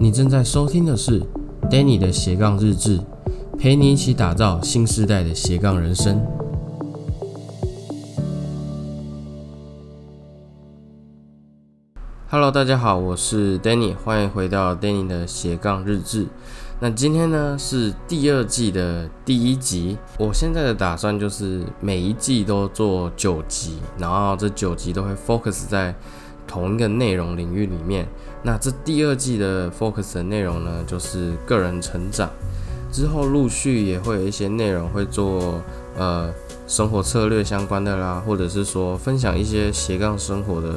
你正在收听的是 Danny 的斜杠日志，陪你一起打造新时代的斜杠人生。Hello，大家好，我是 Danny，欢迎回到 Danny 的斜杠日志。那今天呢是第二季的第一集，我现在的打算就是每一季都做九集，然后这九集都会 focus 在同一个内容领域里面。那这第二季的 focus 的内容呢，就是个人成长。之后陆续也会有一些内容会做呃生活策略相关的啦，或者是说分享一些斜杠生活的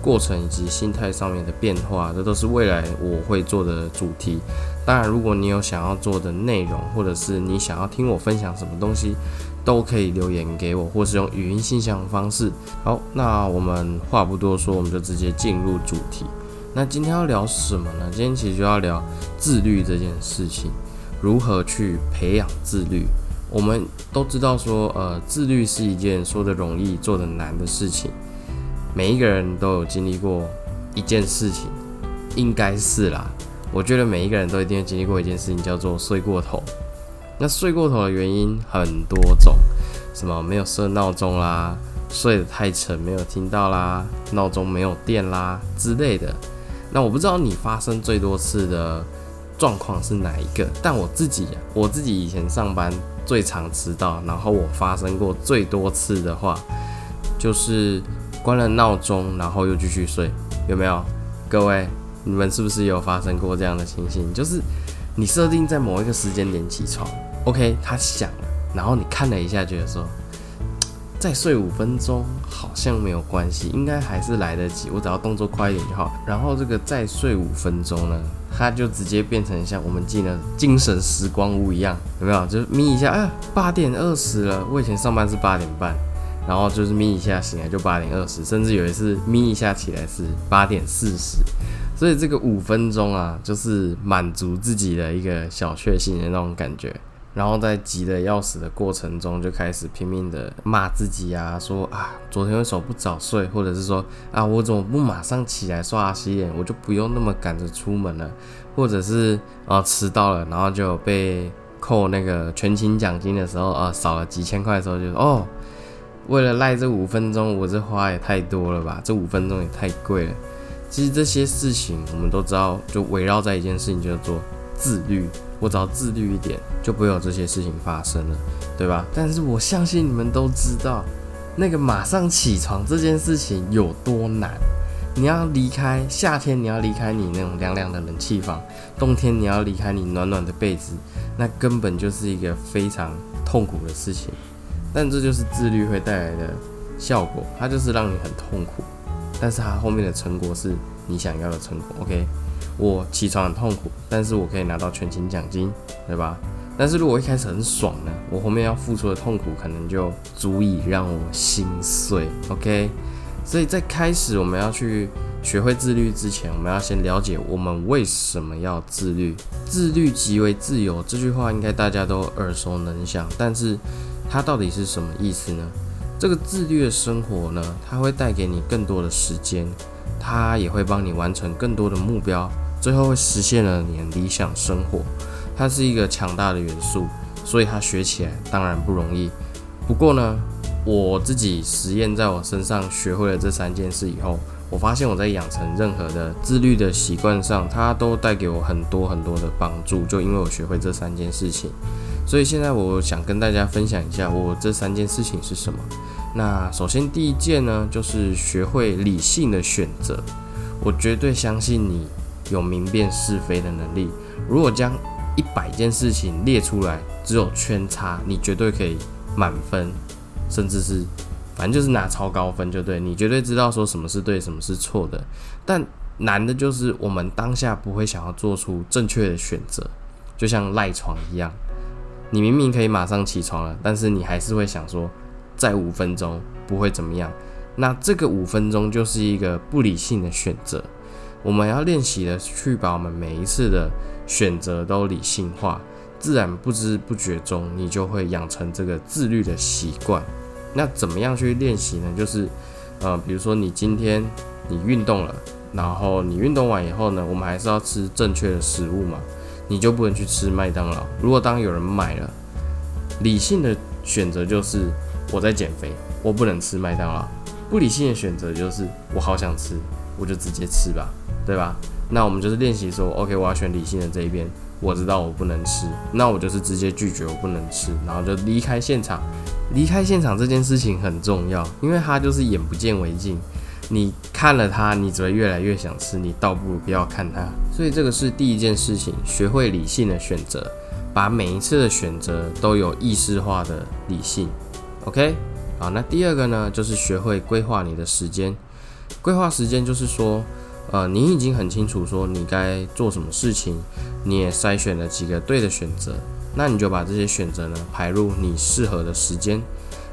过程以及心态上面的变化，这都是未来我会做的主题。当然，如果你有想要做的内容，或者是你想要听我分享什么东西，都可以留言给我，或是用语音信箱方式。好，那我们话不多说，我们就直接进入主题。那今天要聊什么呢？今天其实就要聊自律这件事情，如何去培养自律。我们都知道说，呃，自律是一件说的容易做的难的事情。每一个人都有经历过一件事情，应该是啦。我觉得每一个人都一定经历过一件事情，叫做睡过头。那睡过头的原因很多种，什么没有设闹钟啦，睡得太沉没有听到啦，闹钟没有电啦之类的。那我不知道你发生最多次的状况是哪一个，但我自己，我自己以前上班最常迟到，然后我发生过最多次的话，就是关了闹钟，然后又继续睡，有没有？各位，你们是不是有发生过这样的情形？就是你设定在某一个时间点起床，OK，它响了，然后你看了一下，觉得说。再睡五分钟好像没有关系，应该还是来得及。我只要动作快一点就好。然后这个再睡五分钟呢，它就直接变成像我们进了精神时光屋一样，有没有？就是眯一下，哎，八点二十了。我以前上班是八点半，然后就是眯一下醒来就八点二十，甚至有一次眯一下起来是八点四十。所以这个五分钟啊，就是满足自己的一个小确幸的那种感觉。然后在急得要死的过程中，就开始拼命的骂自己啊，说啊，昨天为什么不早睡，或者是说啊，我怎么不马上起来刷牙洗脸，我就不用那么赶着出门了，或者是啊迟到了，然后就被扣那个全勤奖金的时候啊，少了几千块的时候，就哦，为了赖这五分钟，我这花也太多了吧，这五分钟也太贵了。其实这些事情我们都知道，就围绕在一件事情，叫做自律。我只要自律一点，就不会有这些事情发生了，对吧？但是我相信你们都知道，那个马上起床这件事情有多难。你要离开夏天，你要离开你那种凉凉的冷气房；冬天你要离开你暖暖的被子，那根本就是一个非常痛苦的事情。但这就是自律会带来的效果，它就是让你很痛苦，但是它后面的成果是你想要的成果。OK。我起床很痛苦，但是我可以拿到全勤奖金，对吧？但是如果一开始很爽呢，我后面要付出的痛苦可能就足以让我心碎。OK，所以在开始我们要去学会自律之前，我们要先了解我们为什么要自律。自律即为自由，这句话应该大家都耳熟能详，但是它到底是什么意思呢？这个自律的生活呢，它会带给你更多的时间，它也会帮你完成更多的目标。最后会实现了你的理想生活，它是一个强大的元素，所以它学起来当然不容易。不过呢，我自己实验在我身上学会了这三件事以后，我发现我在养成任何的自律的习惯上，它都带给我很多很多的帮助。就因为我学会这三件事情，所以现在我想跟大家分享一下我这三件事情是什么。那首先第一件呢，就是学会理性的选择。我绝对相信你。有明辨是非的能力。如果将一百件事情列出来，只有圈叉，你绝对可以满分，甚至是反正就是拿超高分就对。你绝对知道说什么是对，什么是错的。但难的就是我们当下不会想要做出正确的选择，就像赖床一样，你明明可以马上起床了，但是你还是会想说再五分钟不会怎么样。那这个五分钟就是一个不理性的选择。我们要练习的去把我们每一次的选择都理性化，自然不知不觉中你就会养成这个自律的习惯。那怎么样去练习呢？就是，呃，比如说你今天你运动了，然后你运动完以后呢，我们还是要吃正确的食物嘛，你就不能去吃麦当劳。如果当有人买了，理性的选择就是我在减肥，我不能吃麦当劳；不理性的选择就是我好想吃，我就直接吃吧，对吧？那我们就是练习说，OK，我要选理性的这一边。我知道我不能吃，那我就是直接拒绝我不能吃，然后就离开现场。离开现场这件事情很重要，因为它就是眼不见为净。你看了它，你只会越来越想吃，你倒不如不要看它。所以这个是第一件事情，学会理性的选择，把每一次的选择都有意识化的理性。OK，好，那第二个呢，就是学会规划你的时间。规划时间就是说。呃，你已经很清楚说你该做什么事情，你也筛选了几个对的选择，那你就把这些选择呢排入你适合的时间。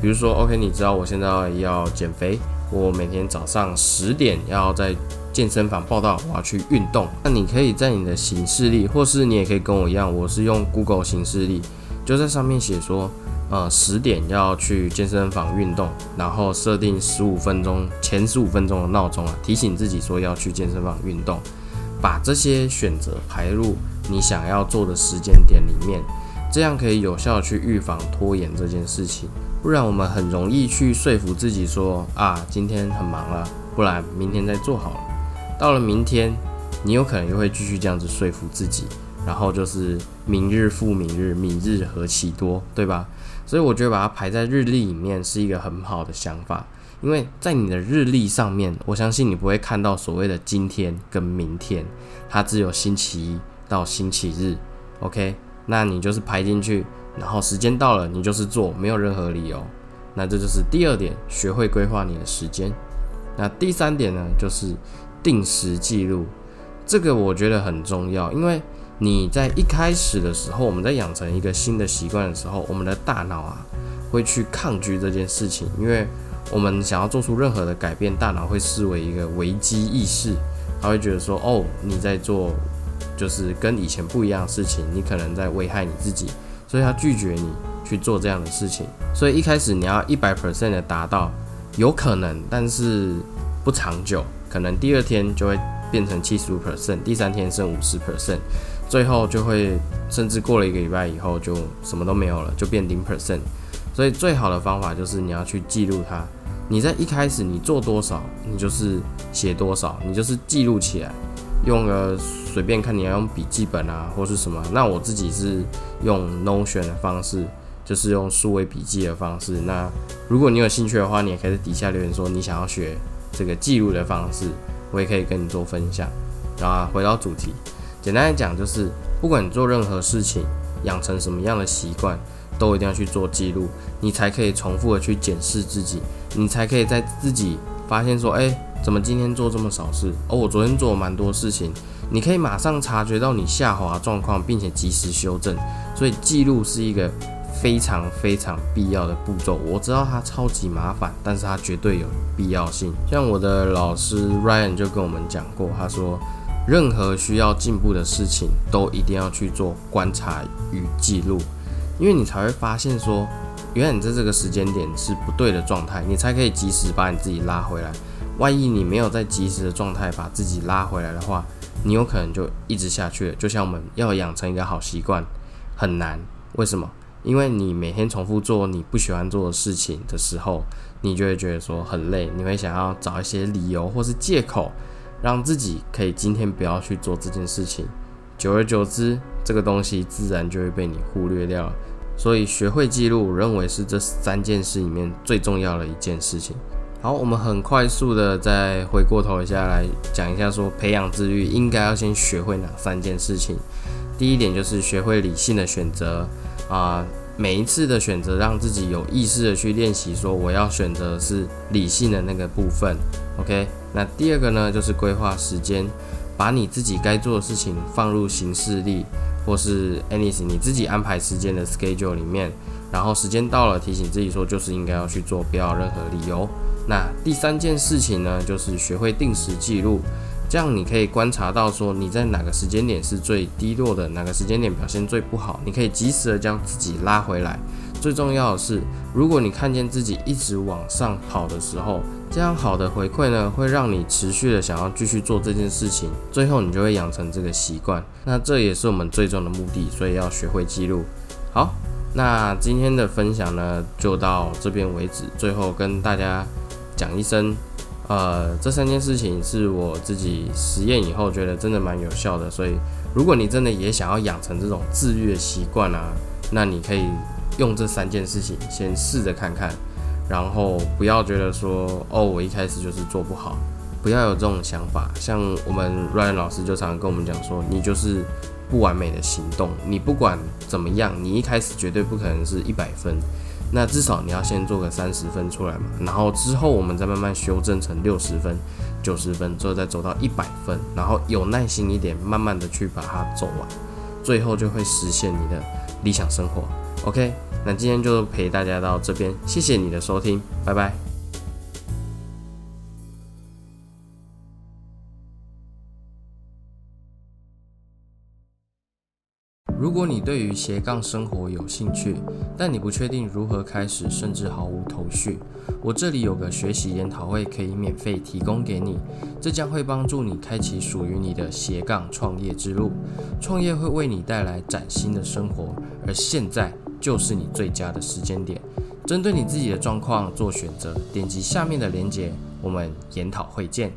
比如说，OK，你知道我现在要减肥，我每天早上十点要在健身房报道，我要去运动。那你可以在你的行事历，或是你也可以跟我一样，我是用 Google 行事历，就在上面写说。呃，十点要去健身房运动，然后设定十五分钟前十五分钟的闹钟啊，提醒自己说要去健身房运动，把这些选择排入你想要做的时间点里面，这样可以有效去预防拖延这件事情。不然我们很容易去说服自己说啊，今天很忙了，不然明天再做好了。到了明天，你有可能又会继续这样子说服自己，然后就是明日复明日，明日何其多，对吧？所以我觉得把它排在日历里面是一个很好的想法，因为在你的日历上面，我相信你不会看到所谓的今天跟明天，它只有星期一到星期日。OK，那你就是排进去，然后时间到了你就是做，没有任何理由。那这就是第二点，学会规划你的时间。那第三点呢，就是定时记录，这个我觉得很重要，因为。你在一开始的时候，我们在养成一个新的习惯的时候，我们的大脑啊会去抗拒这件事情，因为我们想要做出任何的改变，大脑会视为一个危机意识，他会觉得说，哦，你在做就是跟以前不一样的事情，你可能在危害你自己，所以他拒绝你去做这样的事情。所以一开始你要一百 percent 的达到，有可能，但是不长久，可能第二天就会变成七十五 percent，第三天剩五十 percent。最后就会，甚至过了一个礼拜以后，就什么都没有了，就变零 percent。所以最好的方法就是你要去记录它。你在一开始你做多少，你就是写多少，你就是记录起来。用个随便看你要用笔记本啊，或是什么。那我自己是用 Notion 的方式，就是用数位笔记的方式。那如果你有兴趣的话，你也可以在底下留言说你想要学这个记录的方式，我也可以跟你做分享。然后回到主题。简单来讲，就是不管你做任何事情，养成什么样的习惯，都一定要去做记录，你才可以重复的去检视自己，你才可以在自己发现说，哎，怎么今天做这么少事？哦，我昨天做了蛮多事情，你可以马上察觉到你下滑状况，并且及时修正。所以记录是一个非常非常必要的步骤。我知道它超级麻烦，但是它绝对有必要性。像我的老师 Ryan 就跟我们讲过，他说。任何需要进步的事情，都一定要去做观察与记录，因为你才会发现说，原来你在这个时间点是不对的状态，你才可以及时把你自己拉回来。万一你没有在及时的状态把自己拉回来的话，你有可能就一直下去了。就像我们要养成一个好习惯，很难。为什么？因为你每天重复做你不喜欢做的事情的时候，你就会觉得说很累，你会想要找一些理由或是借口。让自己可以今天不要去做这件事情，久而久之，这个东西自然就会被你忽略掉了。所以学会记录，认为是这三件事里面最重要的一件事情。好，我们很快速的再回过头一下来讲一下，说培养自律应该要先学会哪三件事情。第一点就是学会理性的选择啊，每一次的选择让自己有意识的去练习，说我要选择是理性的那个部分。OK。那第二个呢，就是规划时间，把你自己该做的事情放入行事历，或是 anything 你自己安排时间的 schedule 里面，然后时间到了提醒自己说，就是应该要去做，不要任何理由。那第三件事情呢，就是学会定时记录，这样你可以观察到说你在哪个时间点是最低落的，哪个时间点表现最不好，你可以及时的将自己拉回来。最重要的是，如果你看见自己一直往上跑的时候，这样好的回馈呢，会让你持续的想要继续做这件事情，最后你就会养成这个习惯。那这也是我们最终的目的，所以要学会记录。好，那今天的分享呢，就到这边为止。最后跟大家讲一声，呃，这三件事情是我自己实验以后觉得真的蛮有效的，所以如果你真的也想要养成这种自律的习惯啊，那你可以用这三件事情先试着看看。然后不要觉得说哦，我一开始就是做不好，不要有这种想法。像我们 Ryan 老师就常常跟我们讲说，你就是不完美的行动，你不管怎么样，你一开始绝对不可能是一百分，那至少你要先做个三十分出来嘛。然后之后我们再慢慢修正成六十分、九十分，之后再走到一百分，然后有耐心一点，慢慢的去把它走完，最后就会实现你的理想生活。OK。那今天就陪大家到这边，谢谢你的收听，拜拜。如果你对于斜杠生活有兴趣，但你不确定如何开始，甚至毫无头绪，我这里有个学习研讨会可以免费提供给你，这将会帮助你开启属于你的斜杠创业之路。创业会为你带来崭新的生活，而现在。就是你最佳的时间点，针对你自己的状况做选择，点击下面的链接，我们研讨会见。